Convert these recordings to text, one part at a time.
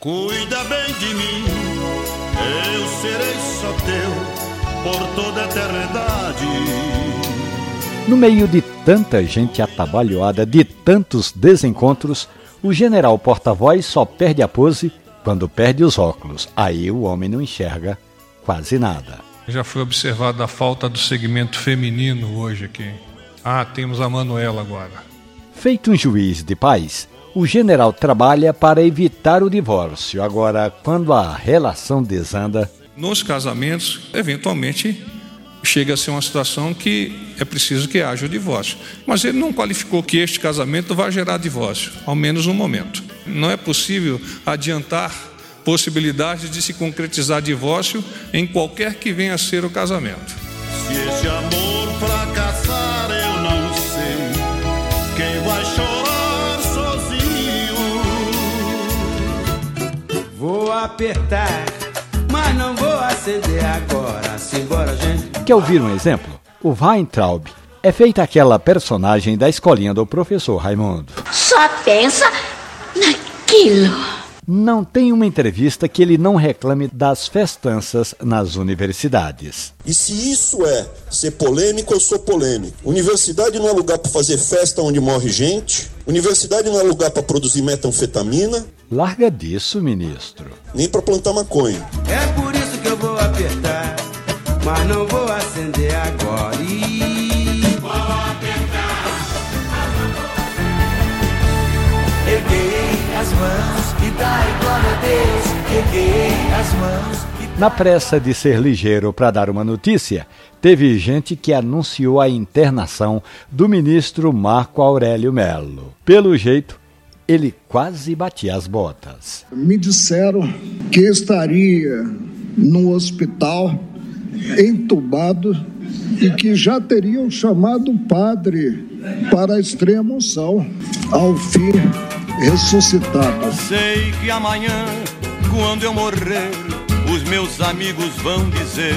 cuida bem de mim, eu serei só teu por toda a eternidade. No meio de tanta gente atabalhoada, de tantos desencontros, o general porta-voz só perde a pose quando perde os óculos. Aí o homem não enxerga quase nada. Já foi observada a falta do segmento feminino hoje aqui. Ah, temos a Manuela agora. Feito um juiz de paz, o general trabalha para evitar o divórcio. Agora, quando a relação desanda. Nos casamentos, eventualmente chega a ser uma situação que é preciso que haja o divórcio. Mas ele não qualificou que este casamento vai gerar divórcio, ao menos no momento. Não é possível adiantar possibilidade de se concretizar divórcio em qualquer que venha a ser o casamento. Se Vou apertar, mas não vou acender agora. Simbora, gente. Quer ouvir um exemplo? O Weintraub é feita aquela personagem da escolinha do professor Raimundo. Só pensa naquilo. Não tem uma entrevista que ele não reclame das festanças nas universidades. E se isso é ser polêmico, eu sou polêmico. Universidade não é lugar para fazer festa onde morre gente. Universidade não é lugar para produzir metanfetamina. Larga disso, ministro. Nem para plantar maconha. É por isso que eu vou apertar, mas não vou acender agora. E... Vou apertar. Erguei as mãos e dai glória a Deus. Erguei as mãos. Na pressa de ser ligeiro para dar uma notícia, teve gente que anunciou a internação do ministro Marco Aurélio Melo. Pelo jeito, ele quase batia as botas. Me disseram que estaria no hospital, entubado, e que já teriam chamado o padre para a extrema unção. Ao fim, ressuscitado. Sei que amanhã, quando eu morrer, os meus amigos vão dizer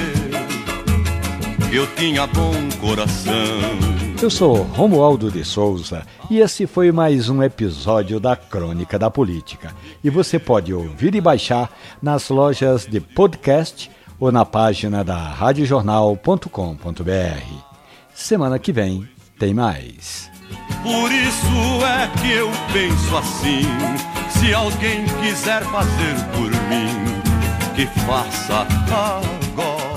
que eu tinha bom coração. Eu sou Romualdo de Souza e esse foi mais um episódio da Crônica da Política. E você pode ouvir e baixar nas lojas de podcast ou na página da radiojornal.com.br. Semana que vem tem mais. Por isso é que eu penso assim: se alguém quiser fazer por mim, que faça agora.